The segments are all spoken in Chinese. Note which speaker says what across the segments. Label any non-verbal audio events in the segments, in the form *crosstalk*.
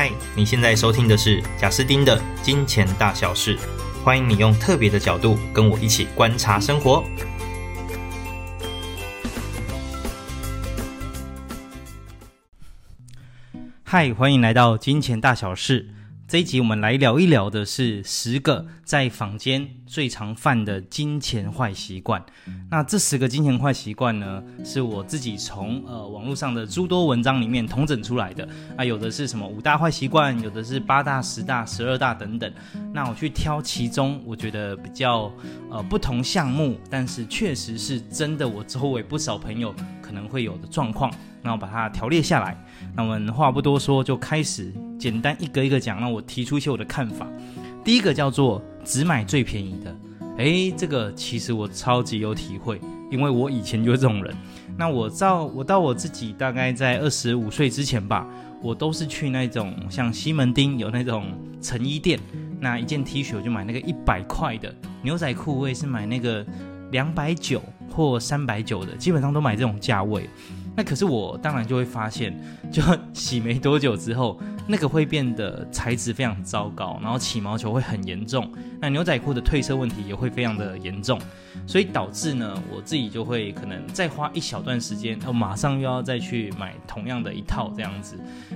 Speaker 1: 嗨，你现在收听的是贾斯丁的金钱大小事，欢迎你用特别的角度跟我一起观察生活。嗨，欢迎来到金钱大小事。这一集我们来聊一聊的是十个在坊间最常犯的金钱坏习惯。那这十个金钱坏习惯呢，是我自己从呃网络上的诸多文章里面统整出来的。啊，有的是什么五大坏习惯，有的是八大、十大、十二大等等。那我去挑其中我觉得比较呃不同项目，但是确实是真的，我周围不少朋友可能会有的状况。那我把它条列下来。那我们话不多说，就开始简单一个一个讲。让我提出一些我的看法。第一个叫做只买最便宜的。诶，这个其实我超级有体会，因为我以前就是这种人。那我到我到我自己大概在二十五岁之前吧，我都是去那种像西门町有那种成衣店，那一件 T 恤我就买那个一百块的，牛仔裤我也是买那个两百九或三百九的，基本上都买这种价位。那可是我当然就会发现，就洗没多久之后，那个会变得材质非常糟糕，然后起毛球会很严重，那牛仔裤的褪色问题也会非常的严重，所以导致呢，我自己就会可能再花一小段时间，哦，马上又要再去买同样的一套这样子。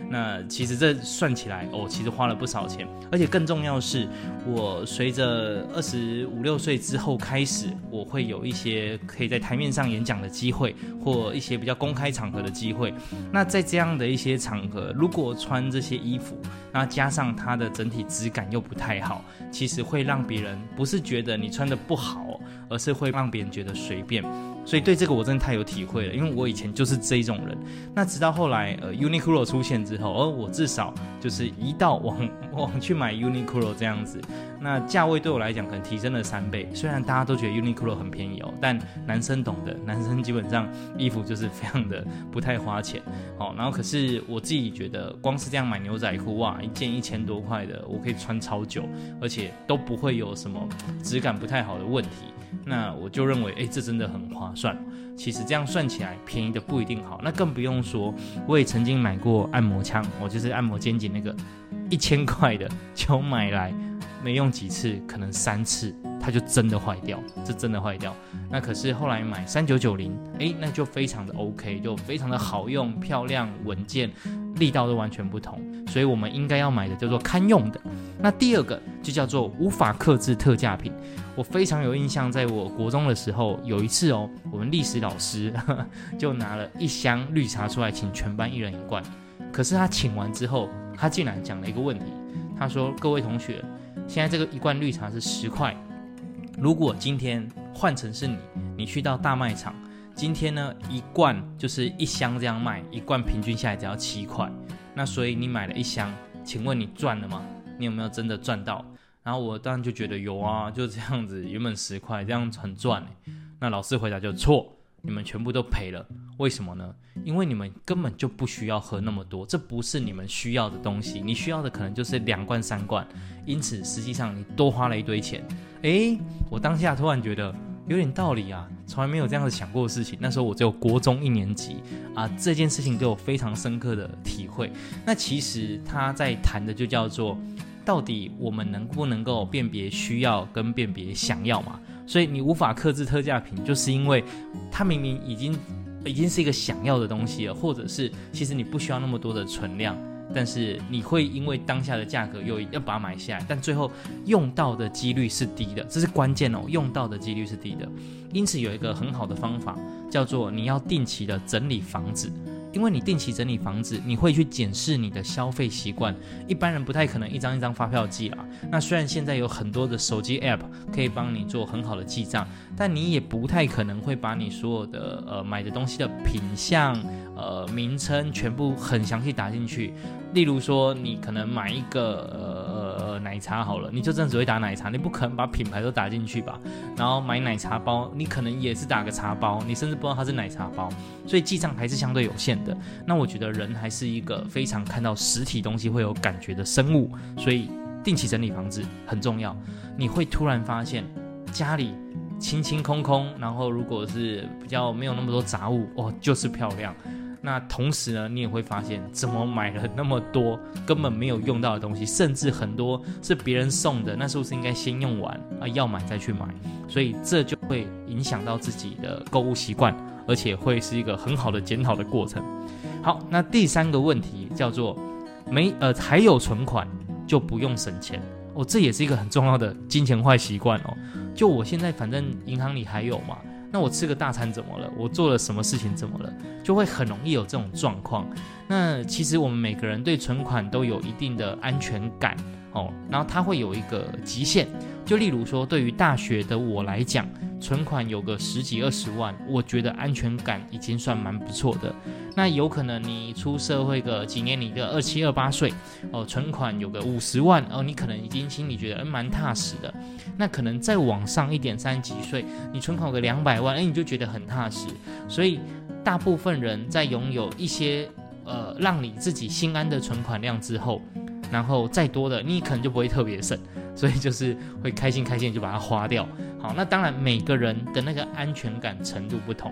Speaker 1: 那其实这算起来，哦，其实花了不少钱，而且更重要是，我随着二十五六岁之后开始，我会有一些可以在台面上演讲的机会，或一些比较公开。场合的机会，那在这样的一些场合，如果穿这些衣服，那加上它的整体质感又不太好，其实会让别人不是觉得你穿的不好，而是会让别人觉得随便。所以对这个我真的太有体会了，因为我以前就是这一种人。那直到后来，呃，Uniqlo 出现之后，而我至少就是一到往往去买 Uniqlo 这样子，那价位对我来讲可能提升了三倍。虽然大家都觉得 Uniqlo 很便宜哦，但男生懂的，男生基本上衣服就是非常的不太花钱。好，然后可是我自己觉得，光是这样买牛仔裤哇，一件一千多块的，我可以穿超久，而且都不会有什么质感不太好的问题。那我就认为，哎，这真的很花算。其实这样算起来，便宜的不一定好。那更不用说，我也曾经买过按摩枪，我就是按摩肩颈那个一千块的，*laughs* 就买来没用几次，可能三次，它就真的坏掉，这真的坏掉。那可是后来买三九九零，哎，那就非常的 OK，就非常的好用、漂亮、稳健。力道都完全不同，所以我们应该要买的叫做堪用的。那第二个就叫做无法克制特价品。我非常有印象，在我国中的时候，有一次哦，我们历史老师呵 *laughs* 呵就拿了一箱绿茶出来，请全班一人一罐。可是他请完之后，他竟然讲了一个问题，他说：“各位同学，现在这个一罐绿茶是十块，如果今天换成是你，你去到大卖场。”今天呢，一罐就是一箱这样卖，一罐平均下来只要七块。那所以你买了一箱，请问你赚了吗？你有没有真的赚到？然后我当然就觉得有啊，就这样子，原本十块，这样很赚。那老师回答就错，你们全部都赔了。为什么呢？因为你们根本就不需要喝那么多，这不是你们需要的东西。你需要的可能就是两罐三罐，因此实际上你多花了一堆钱。诶，我当下突然觉得。有点道理啊，从来没有这样子想过的事情。那时候我只有国中一年级啊，这件事情给我非常深刻的体会。那其实他在谈的就叫做，到底我们能不能够辨别需要跟辨别想要嘛？所以你无法克制特价品，就是因为它明明已经已经是一个想要的东西了，或者是其实你不需要那么多的存量。但是你会因为当下的价格又要把它买下来，但最后用到的几率是低的，这是关键哦，用到的几率是低的。因此有一个很好的方法，叫做你要定期的整理房子。因为你定期整理房子，你会去检视你的消费习惯。一般人不太可能一张一张发票记啦。那虽然现在有很多的手机 App 可以帮你做很好的记账，但你也不太可能会把你所有的呃买的东西的品相、呃名称全部很详细打进去。例如说，你可能买一个呃呃奶茶好了，你就真的只会打奶茶，你不可能把品牌都打进去吧？然后买奶茶包，你可能也是打个茶包，你甚至不知道它是奶茶包，所以记账还是相对有限的。那我觉得人还是一个非常看到实体东西会有感觉的生物，所以定期整理房子很重要。你会突然发现家里清清空空，然后如果是比较没有那么多杂物，哦，就是漂亮。那同时呢，你也会发现，怎么买了那么多根本没有用到的东西，甚至很多是别人送的，那是不是应该先用完啊？要买再去买，所以这就会影响到自己的购物习惯，而且会是一个很好的检讨的过程。好，那第三个问题叫做没呃还有存款就不用省钱哦，这也是一个很重要的金钱坏习惯哦。就我现在反正银行里还有嘛。那我吃个大餐怎么了？我做了什么事情怎么了？就会很容易有这种状况。那其实我们每个人对存款都有一定的安全感哦，然后它会有一个极限。就例如说，对于大学的我来讲，存款有个十几二十万，我觉得安全感已经算蛮不错的。那有可能你出社会个几年，你个二七二八岁哦，存款有个五十万哦，你可能已经心里觉得蛮踏实的。那可能再往上一点，三十几岁，你存款个两百万，哎，你就觉得很踏实。所以大部分人在拥有一些呃让你自己心安的存款量之后，然后再多的，你可能就不会特别省，*laughs* 所以就是会开心开心就把它花掉。好，那当然每个人的那个安全感程度不同。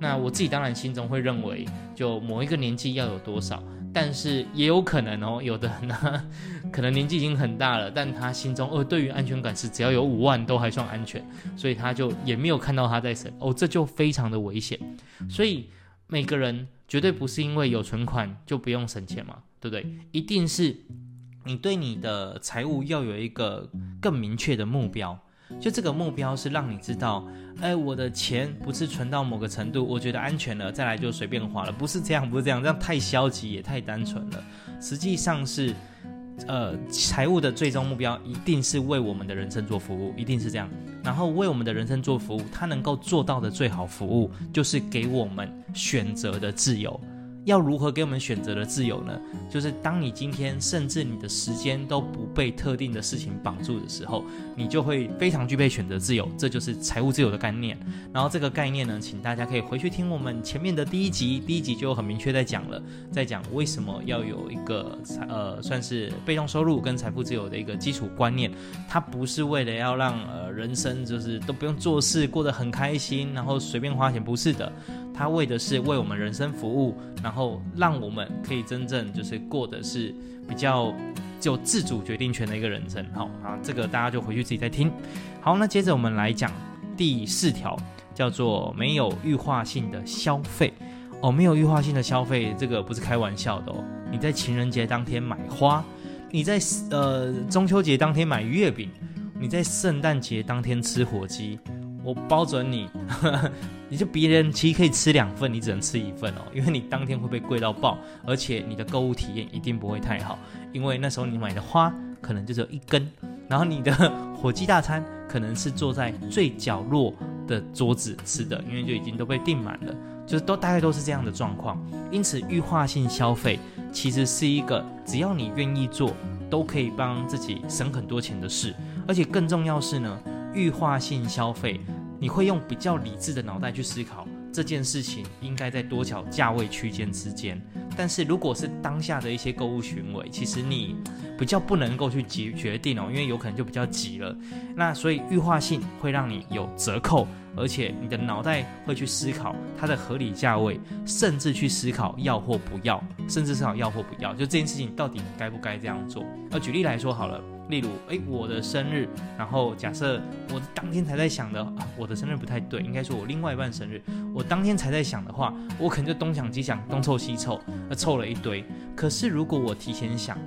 Speaker 1: 那我自己当然心中会认为，就某一个年纪要有多少，但是也有可能哦，有的人呢，*laughs* 可能年纪已经很大了，但他心中呃，对于安全感是只要有五万都还算安全，所以他就也没有看到他在省哦，这就非常的危险。所以每个人绝对不是因为有存款就不用省钱嘛，对不对？一定是你对你的财务要有一个更明确的目标。就这个目标是让你知道，哎，我的钱不是存到某个程度，我觉得安全了，再来就随便花了，不是这样，不是这样，这样太消极也太单纯了。实际上是，呃，财务的最终目标一定是为我们的人生做服务，一定是这样。然后为我们的人生做服务，它能够做到的最好服务，就是给我们选择的自由。要如何给我们选择的自由呢？就是当你今天甚至你的时间都不被特定的事情绑住的时候，你就会非常具备选择自由。这就是财务自由的概念。然后这个概念呢，请大家可以回去听我们前面的第一集，第一集就很明确在讲了，在讲为什么要有一个财呃算是被动收入跟财富自由的一个基础观念。它不是为了要让呃人生就是都不用做事，过得很开心，然后随便花钱，不是的。他为的是为我们人生服务，然后让我们可以真正就是过的是比较有自主决定权的一个人生。好啊，这个大家就回去自己再听。好，那接着我们来讲第四条，叫做没有预化性的消费。哦，没有预化性的消费，这个不是开玩笑的哦。你在情人节当天买花，你在呃中秋节当天买月饼，你在圣诞节当天吃火鸡。我包准你，*laughs* 你就别人其实可以吃两份，你只能吃一份哦，*laughs* 因为你当天会被贵到爆，而且你的购物体验一定不会太好，因为那时候你买的花可能就只有一根，然后你的火鸡大餐可能是坐在最角落的桌子吃的，因为就已经都被订满了，就是都大概都是这样的状况。因此，预化性消费其实是一个只要你愿意做，都可以帮自己省很多钱的事，而且更重要是呢，预化性消费。你会用比较理智的脑袋去思考这件事情应该在多少价位区间之间，但是如果是当下的一些购物行为，其实你比较不能够去决决定哦，因为有可能就比较急了。那所以预化性会让你有折扣，而且你的脑袋会去思考它的合理价位，甚至去思考要或不要，甚至思考要或不要，就这件事情到底该不该这样做。呃，举例来说好了。例如，诶，我的生日，然后假设我当天才在想的，我的生日不太对，应该说我另外一半生日，我当天才在想的话，我可能就东想西想，东凑西凑，凑了一堆。可是如果我提前想，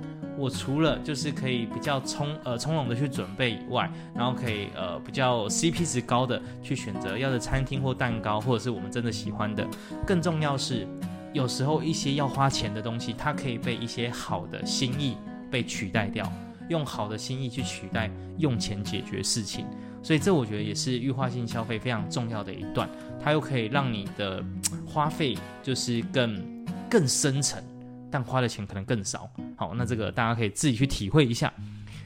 Speaker 1: 我除了就是可以比较从呃从容的去准备以外，然后可以呃比较 CP 值高的去选择要的餐厅或蛋糕，或者是我们真的喜欢的。更重要是，有时候一些要花钱的东西，它可以被一些好的心意被取代掉。用好的心意去取代用钱解决事情，所以这我觉得也是预化性消费非常重要的一段，它又可以让你的花费就是更更深沉，但花的钱可能更少。好，那这个大家可以自己去体会一下。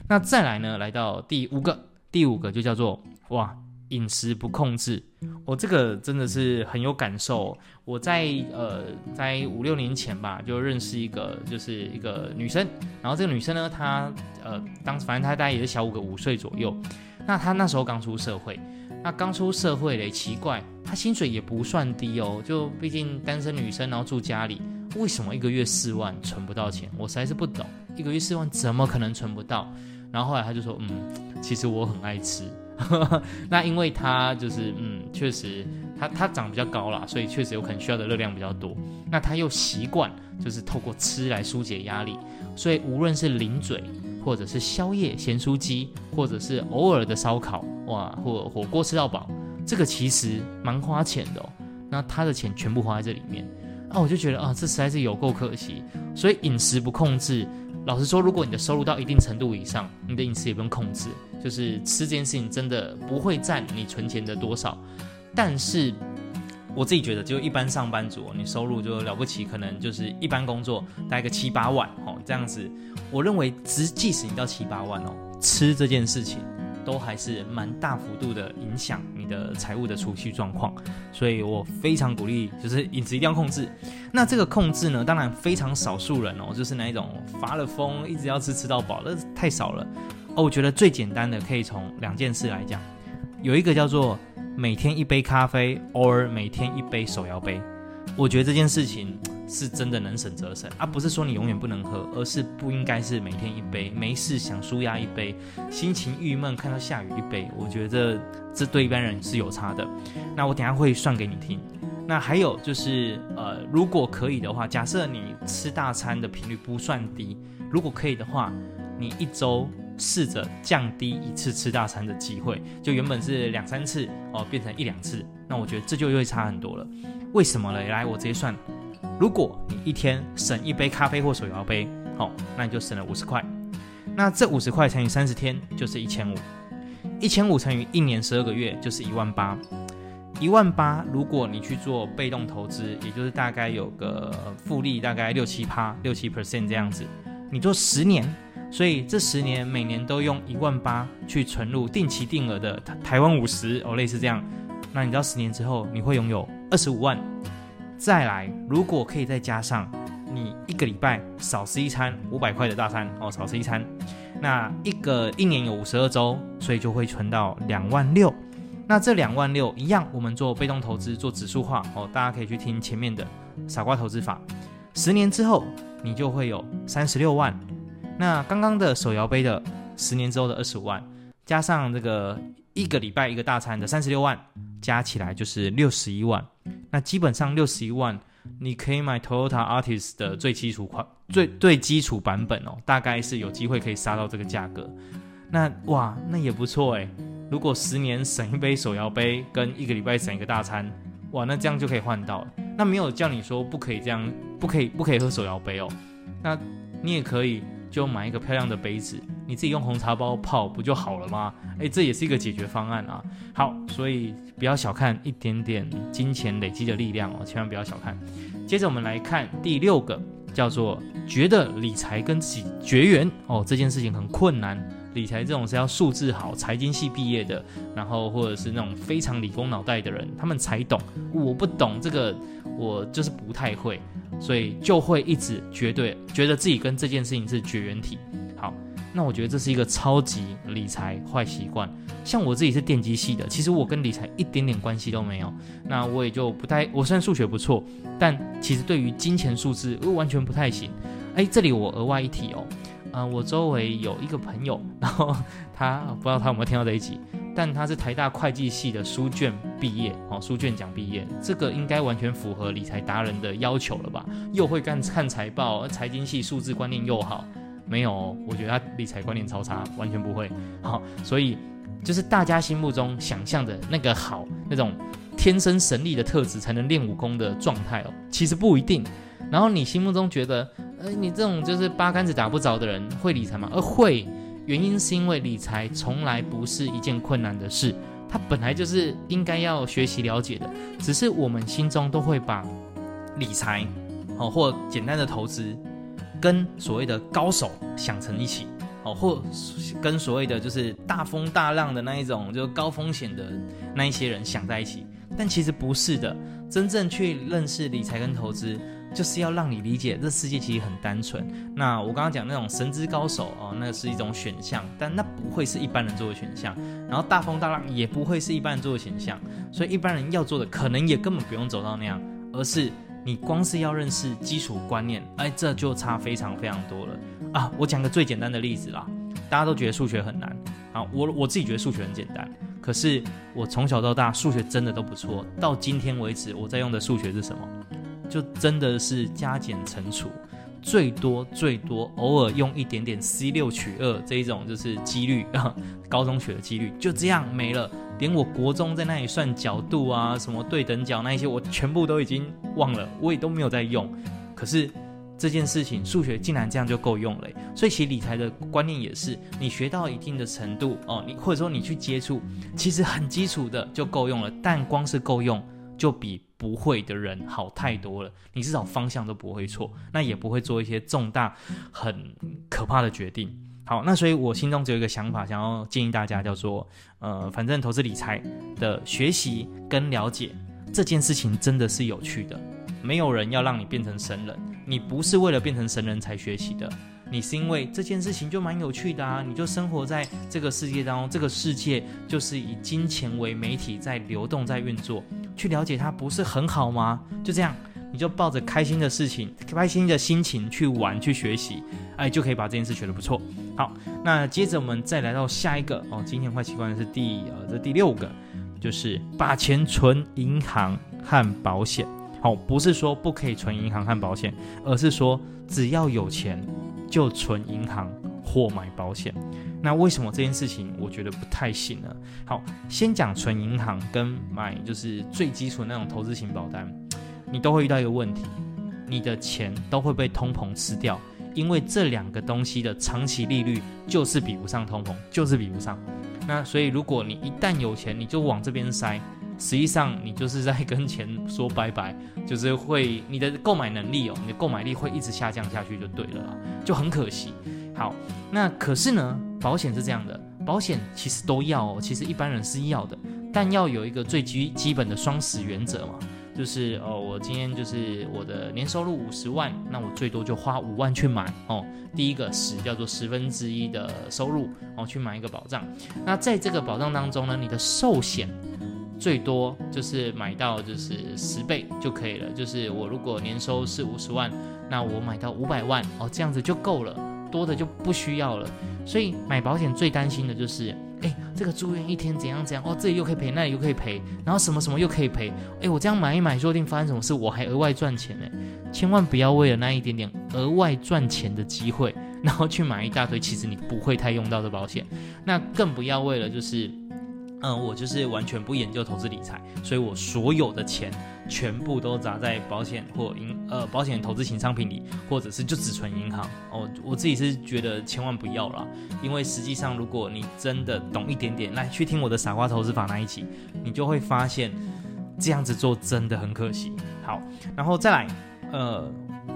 Speaker 1: 那再来呢，来到第五个，第五个就叫做哇。饮食不控制，我、这个真的是很有感受。我在呃，在五六年前吧，就认识一个，就是一个女生。然后这个女生呢，她呃，当时反正她大概也是小五个五岁左右。那她那时候刚出社会，
Speaker 2: 那刚出社会嘞，奇怪，她薪水也不算低哦，就毕竟单身女生，然后住家里，为什么一个月四万存不到钱？我实在是不懂，一个月四万怎么可能存不到？然后后来他就说，嗯，其实我很爱吃。*laughs* 那因为他就是，嗯，确实他他长比较高啦，所以确实有可能需要的热量比较多。那他又习惯就是透过吃来疏解压力，所以无论是零嘴，或者是宵夜咸酥鸡，或者是偶尔的烧烤，哇，或火锅吃到饱，这个其实蛮花钱的哦。那他的钱全部花在这里面，那我就觉得啊，这实在是有够可惜。所以饮食不控制，老实说，如果你的收入到一定程度以上，你的饮食也不用控制。就是吃这件事情真的不会占你存钱的多少，但是
Speaker 1: 我自己觉得，就一般上班族，你收入就了不起，可能就是一般工作大概个七八万哦，这样子，我认为即即使你到七八万哦，吃这件事情都还是蛮大幅度的影响你的财务的储蓄状况，所以我非常鼓励，就是饮食一定要控制。那这个控制呢，当然非常少数人哦，就是那一种发了疯一直要吃吃到饱，那太少了。哦，我觉得最简单的可以从两件事来讲，有一个叫做每天一杯咖啡，or 每天一杯手摇杯。我觉得这件事情是真的能省则省，而、啊、不是说你永远不能喝，而是不应该是每天一杯，没事想舒压一杯，心情郁闷看到下雨一杯。我觉得这这对一般人是有差的。那我等下会算给你听。那还有就是，呃，如果可以的话，假设你吃大餐的频率不算低，如果可以的话，你一周。试着降低一次吃大餐的机会，就原本是两三次哦，变成一两次，那我觉得这就又会差很多了。为什么呢？来，我直接算，如果你一天省一杯咖啡或手摇杯，好，那你就省了五十块。那这五十块乘以三十天就是一千五，一千五乘以一年十二个月就是一万八，一万八。如果你去做被动投资，也就是大概有个复利大概六七趴、六七 percent 这样子，你做十年。所以这十年每年都用一万八去存入定期定额的台湾五十哦，类似这样。那你知道十年之后你会拥有二十五万。再来，如果可以再加上你一个礼拜少吃一餐五百块的大餐哦，少吃一餐，那一个一年有五十二周，所以就会存到两万六。那这两万六一样，我们做被动投资做指数化哦，大家可以去听前面的傻瓜投资法。十年之后你就会有三十六万。那刚刚的手摇杯的十年之后的二十五万，加上这个一个礼拜一个大餐的三十六万，加起来就是六十一万。那基本上六十一万，你可以买 Toyota Artist 的最基础款、最最基础版本哦，大概是有机会可以杀到这个价格。那哇，那也不错诶。如果十年省一杯手摇杯，跟一个礼拜省一个大餐，哇，那这样就可以换到了。那没有叫你说不可以这样，不可以不可以喝手摇杯哦。那你也可以。就买一个漂亮的杯子，你自己用红茶包泡不就好了吗？诶，这也是一个解决方案啊。好，所以不要小看一点点金钱累积的力量哦，千万不要小看。接着我们来看第六个，叫做觉得理财跟自己绝缘哦，这件事情很困难。理财这种是要数字好、财经系毕业的，然后或者是那种非常理工脑袋的人，他们才懂。我不懂这个，我就是不太会，所以就会一直绝对觉得自己跟这件事情是绝缘体。那我觉得这是一个超级理财坏习惯。像我自己是电机系的，其实我跟理财一点点关系都没有。那我也就不太，我虽然数学不错，但其实对于金钱数字我完全不太行。哎，这里我额外一提哦。啊、我周围有一个朋友，然后他不知道他有没有听到这一集，但他是台大会计系的书卷毕业哦，书卷奖毕业，这个应该完全符合理财达人的要求了吧？又会干看财报，财经系数字观念又好，没有、我觉得他理财观念超差，完全不会。好、所以就是大家心目中想象的那个好，那种天生神力的特质才能练武功的状态哦，其实不一定。然后你心目中觉得，呃，你这种就是八竿子打不着的人会理财吗？而会，原因是因为理财从来不是一件困难的事，它本来就是应该要学习了解的，只是我们心中都会把理财，哦，或简单的投资，跟所谓的高手想成一起，哦，或跟所谓的就是大风大浪的那一种，就是高风险的那一些人想在一起，但其实不是的，真正去认识理财跟投资。
Speaker 2: 就是要让你理解这世界其实很单纯。那我刚刚讲那种神之高手哦，那是一种选项，但那不会是一般人做的选项。然后大风大浪也不会是一般人做的选项，所以一般人要做的可能也根本不用走到那样，而是你光是要认识基础观念，哎，这就差非常非常多了啊！我讲个最简单的例子啦，大家都觉得数学很难啊，我我自己觉得数学很简单。可是我从小到大数学真的都不错，到今天为止我在用的数学是什么？就真的是加减乘除，最多最多偶尔用一点点 C 六取二这一种就是几率啊，高中学的几率就这样没了。连我国中在那里算角度啊，什么对等角那一些，我全部都已经忘了，我也都没有在用。可是。这件事情数学竟然这样就够用了，所以其实理财的观念也是，你学到一定的程度哦，你或者说你去接触，其实很基础的就够用了。但光是够用，就比不会的人好太多了。你至少方向都不会错，那也不会做一些重大很可怕的决定。好，那所以我心中只有一个想法，想要建议大家，叫做呃，反正投资理财的学习跟了解这件事情真的是有趣的。没有人要让你变成神人，你不是为了变成神人才学习的，你是因为这件事情就蛮有趣的啊，你就生活在这个世界当中，这个世界就是以金钱为媒体在流动在运作，去了解它不是很好吗？就这样，你就抱着开心的事情、开心的心情去玩去学习，哎，就可以把这件事学得不错。好，那接着我们再来到下一个哦，今天坏习惯是第呃这第六个，就是把钱存银行和保险。好，不是说不可以存银行和保险，而是说只要有钱就存银行或买保险。那为什么这件事情我觉得不太行呢？好，先讲存银行跟买，就是最基础那种投资型保单，你都会遇到一个问题，你的钱都会被通膨吃掉，因为这两个东西的长期利率就是比不上通膨，就是比不上。那所以如果你一旦有钱，你就往这边塞。实际上，你就是在跟钱说拜拜，就是会你的购买能力哦，你的购买力会一直下降下去，就对了啦，就很可惜。好，那可是呢，保险是这样的，保险其实都要哦，其实一般人是要的，但要有一个最基基本的双十原则嘛，就是哦，我今天就是我的年收入五十万，那我最多就花五万去买哦。第一个十叫做十分之一的收入哦，去买一个保障。那在这个保障当中呢，你的寿险。最多就是买到就是十倍就可以了，就是我如果年收是五十万，那我买到五百万哦，这样子就够了，多的就不需要了。所以买保险最担心的就是，哎，这个住院一天怎样怎样哦，这里又可以赔，那里又可以赔，然后什么什么又可以赔，哎，我这样买一买，说不定发生什么事，我还额外赚钱呢。千万不要为了那一点点额外赚钱的机会，然后去买一大堆，其实你不会太用到的保险，那更不要为了就是。嗯，我就是完全不研究投资理财，所以我所有的钱全部都砸在保险或银呃保险投资型商品里，或者是就只存银行哦。我自己是觉得千万不要啦，因为实际上如果你真的懂一点点，来去听我的傻瓜投资法那一集，你就会发现这样子做真的很可惜。好，然后再来，呃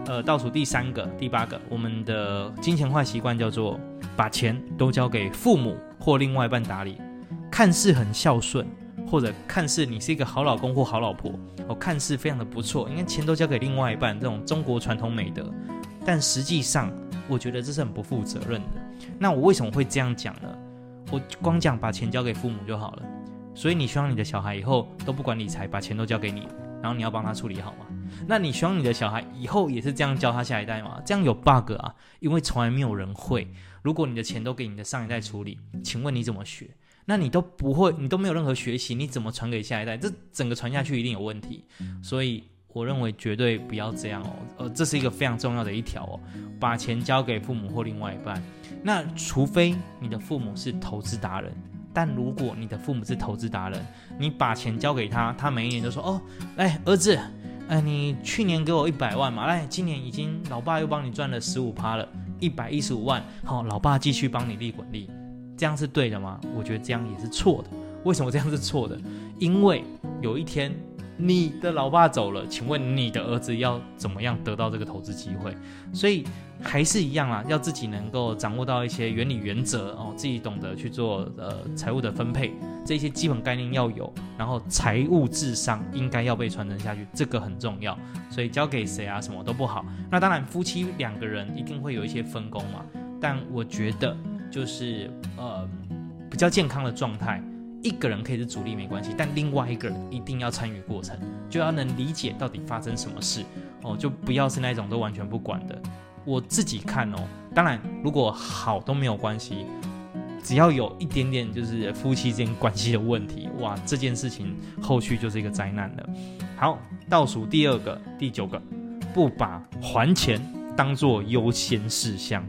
Speaker 2: 呃，倒数第三个、第八个，我们的金钱坏习惯叫做把钱都交给父母或另外一半打理。看似很孝顺，或者看似你是一个好老公或好老婆，哦，看似非常的不错，应该钱都交给另外一半，这种中国传统美德。但实际上，我觉得这是很不负责任的。那我为什么会这样讲呢？我光讲把钱交给父母就好了。所以你希望你的小孩以后都不管理财，把钱都交给你，然后你要帮他处理好吗？那你希望你的小孩以后也是这样教他下一代吗？这样有 bug 啊，因为从来没有人会。如果你的钱都给你的上一代处理，请问你怎么学？那你都不会，你都没有任何学习，你怎么传给下一代？这整个传下去一定有问题。所以我认为绝对不要这样哦。呃，这是一个非常重要的一条哦，把钱交给父母或另外一半。那除非你的父母是投资达人，但如果你的父母是投资达人，你把钱交给他，他每一年都说：“哦，哎，儿子，哎，你去年给我一百万嘛，来，今年已经老爸又帮你赚了十五趴了，一百一十五万，好，老爸继续帮你利滚利。”这样是对的吗？我觉得这样也是错的。为什么这样是错的？因为有一天你的老爸走了，请问你的儿子要怎么样得到这个投资机会？所以还是一样啊，要自己能够掌握到一些原理原则哦，自己懂得去做呃财务的分配，这些基本概念要有，然后财务智商应该要被传承下去，这个很重要。所以交给谁啊，什么都不好。那当然，夫妻两个人一定会有一些分工嘛，但我觉得就是呃比较健康的状态。一个人可以是主力没关系，但另外一个人一定要参与过程，就要能理解到底发生什么事哦，就不要是那种都完全不管的。我自己看哦，当然如果好都没有关系，只要有一点点就是夫妻之间关系的问题，哇，这件事情后续就是一个灾难了。好，倒数第二个、第九个，不把还钱当做优先事项。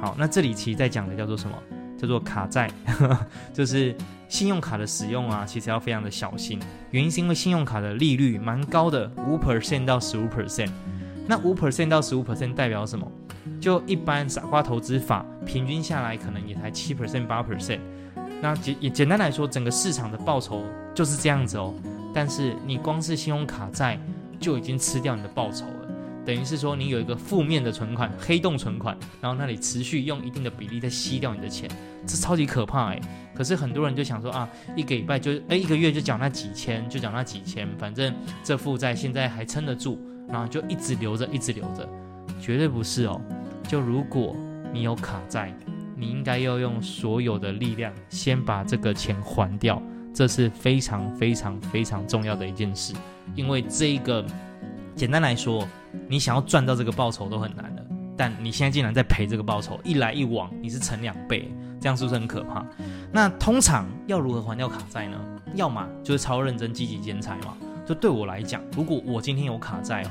Speaker 2: 好，那这里其实在讲的叫做什么？叫做卡债，*laughs* 就是信用卡的使用啊，其实要非常的小心。原因是因为信用卡的利率蛮高的，五 percent 到十五 percent。那五 percent 到十五 percent 代表什么？就一般傻瓜投资法，平均下来可能也才七 percent 八 percent。那简也简单来说，整个市场的报酬就是这样子哦。但是你光是信用卡债就已经吃掉你的报酬了。等于是说，你有一个负面的存款，黑洞存款，然后那里持续用一定的比例在吸掉你的钱，这超级可怕哎。可是很多人就想说啊，一个礼拜就哎一个月就缴那几千，就缴那几千，反正这负债现在还撑得住，然后就一直留着，一直留着，绝对不是哦。就如果你有卡债，你应该要用所有的力量先把这个钱还掉，这是非常非常非常重要的一件事，因为这个。简单来说，你想要赚到这个报酬都很难了，但你现在竟然在赔这个报酬，一来一往你是乘两倍，这样是不是很可怕？那通常要如何还掉卡债呢？要么就是超认真积极兼差嘛。就对我来讲，如果我今天有卡债，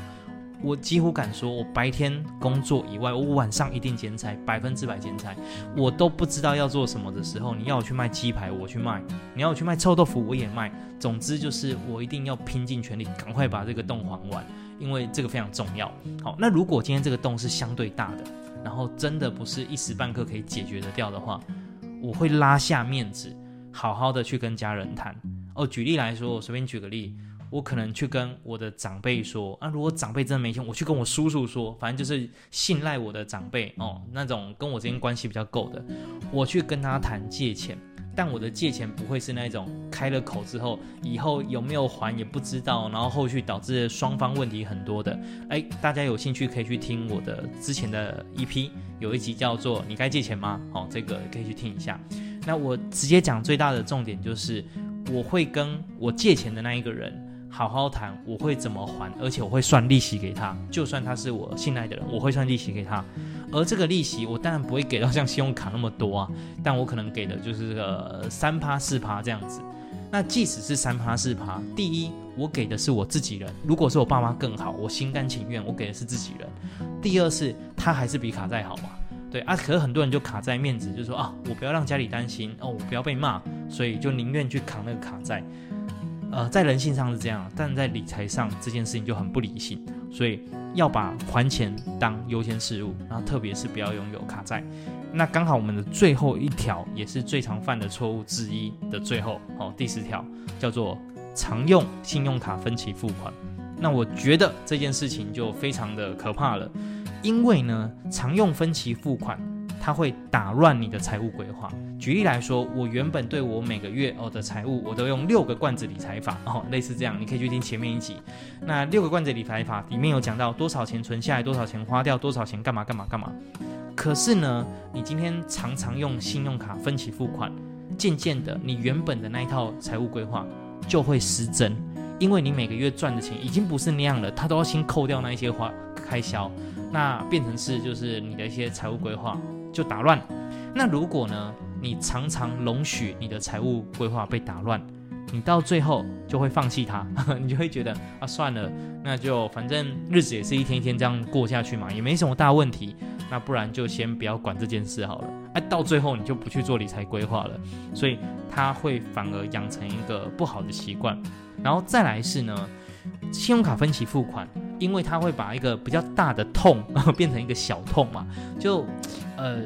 Speaker 2: 我几乎敢说，我白天工作以外，我晚上一定兼差，百分之百兼差。我都不知道要做什么的时候，你要我去卖鸡排，我去卖；你要我去卖臭豆腐，我也卖。总之就是我一定要拼尽全力，赶快把这个洞还完。因为这个非常重要。好，那如果今天这个洞是相对大的，然后真的不是一时半刻可以解决的掉的话，我会拉下面子，好好的去跟家人谈。哦，举例来说，我随便举个例，我可能去跟我的长辈说，啊，如果长辈真的没钱，我去跟我叔叔说，反正就是信赖我的长辈哦，那种跟我之间关系比较够的，我去跟他谈借钱。但我的借钱不会是那种开了口之后，以后有没有还也不知道，然后后续导致双方问题很多的。哎，大家有兴趣可以去听我的之前的 EP，有一集叫做“你该借钱吗？”哦，这个可以去听一下。那我直接讲最大的重点就是，我会跟我借钱的那一个人好好谈，我会怎么还，而且我会算利息给他，就算他是我信赖的人，我会算利息给他。而这个利息，我当然不会给到像信用卡那么多啊，但我可能给的就是个三趴四趴这样子。那即使是三趴四趴，第一，我给的是我自己人，如果是我爸妈更好，我心甘情愿，我给的是自己人。第二是，他还是比卡债好嘛？对啊，可是很多人就卡在面子，就说啊，我不要让家里担心哦，我不要被骂，所以就宁愿去扛那个卡债。呃，在人性上是这样，但在理财上这件事情就很不理性，所以。要把还钱当优先事务，然后特别是不要拥有卡债。那刚好我们的最后一条也是最常犯的错误之一的最后哦，第十条叫做常用信用卡分期付款。那我觉得这件事情就非常的可怕了，因为呢，常用分期付款。它会打乱你的财务规划。举例来说，我原本对我每个月哦的财务，我都用六个罐子理财法哦，类似这样，你可以去听前面一集。那六个罐子理财法里面有讲到多少钱存下来，多少钱花掉，多少钱干嘛干嘛干嘛。可是呢，你今天常常用信用卡分期付款，渐渐的，你原本的那一套财务规划就会失真，因为你每个月赚的钱已经不是那样了，它都要先扣掉那一些花开销，那变成是就是你的一些财务规划。就打乱。那如果呢，你常常容许你的财务规划被打乱，你到最后就会放弃它，*laughs* 你就会觉得啊，算了，那就反正日子也是一天一天这样过下去嘛，也没什么大问题。那不然就先不要管这件事好了。哎，到最后你就不去做理财规划了，所以它会反而养成一个不好的习惯。然后再来是呢，信用卡分期付款。因为他会把一个比较大的痛 *laughs* 变成一个小痛嘛，就，呃，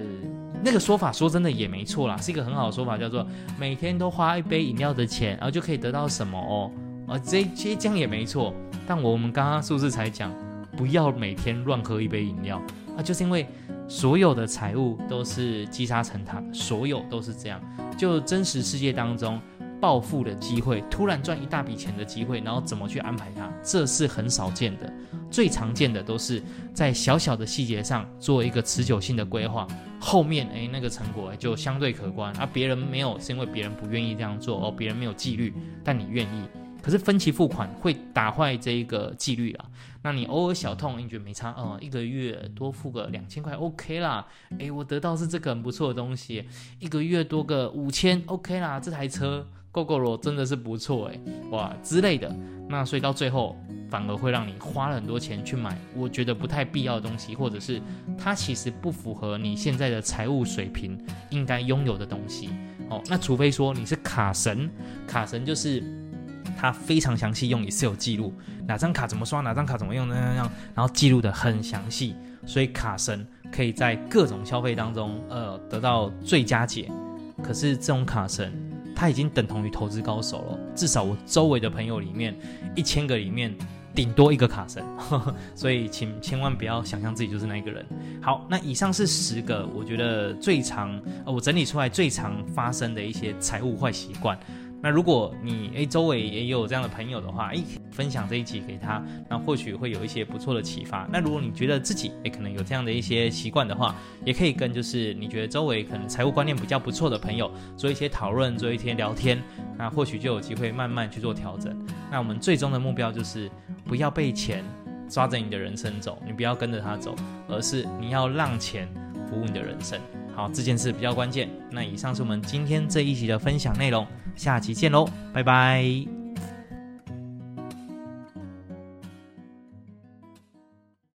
Speaker 2: 那个说法说真的也没错啦，是一个很好的说法，叫做每天都花一杯饮料的钱，然后就可以得到什么哦？啊，这这这样也没错。但我们刚刚是不是才讲，不要每天乱喝一杯饮料啊？就是因为所有的财务都是积沙成塔，所有都是这样。就真实世界当中。暴富的机会，突然赚一大笔钱的机会，然后怎么去安排它？这是很少见的。最常见的都是在小小的细节上做一个持久性的规划，后面诶那个成果就相对可观。啊、别人没有，是因为别人不愿意这样做哦，别人没有纪律，但你愿意。可是分期付款会打坏这一个纪律啊。那你偶尔小痛，你觉得没差哦、嗯，一个月多付个两千块 OK 啦。诶，我得到是这个很不错的东西，一个月多个五千 OK 啦，这台车。Gogoro 真的是不错哎，哇之类的，那所以到最后反而会让你花了很多钱去买我觉得不太必要的东西，或者是它其实不符合你现在的财务水平应该拥有的东西哦。那除非说你是卡神，卡神就是它非常详细用 Excel 记录哪张卡怎么刷，哪张卡怎么用，那样样，然后记录得很详细，所以卡神可以在各种消费当中呃得到最佳解。可是这种卡神。他已经等同于投资高手了，至少我周围的朋友里面，一千个里面顶多一个卡神，*laughs* 所以请千万不要想象自己就是那一个人。好，那以上是十个我觉得最常，我整理出来最常发生的一些财务坏习惯。那如果你诶周围也有这样的朋友的话，诶分享这一集给他，那或许会有一些不错的启发。那如果你觉得自己也可能有这样的一些习惯的话，也可以跟就是你觉得周围可能财务观念比较不错的朋友做一些讨论，做一些聊天，那或许就有机会慢慢去做调整。那我们最终的目标就是不要被钱抓着你的人生走，你不要跟着他走，而是你要让钱服务你的人生。好，这件事比较关键。那以上是我们今天这一集的分享内容，下期见喽，拜拜。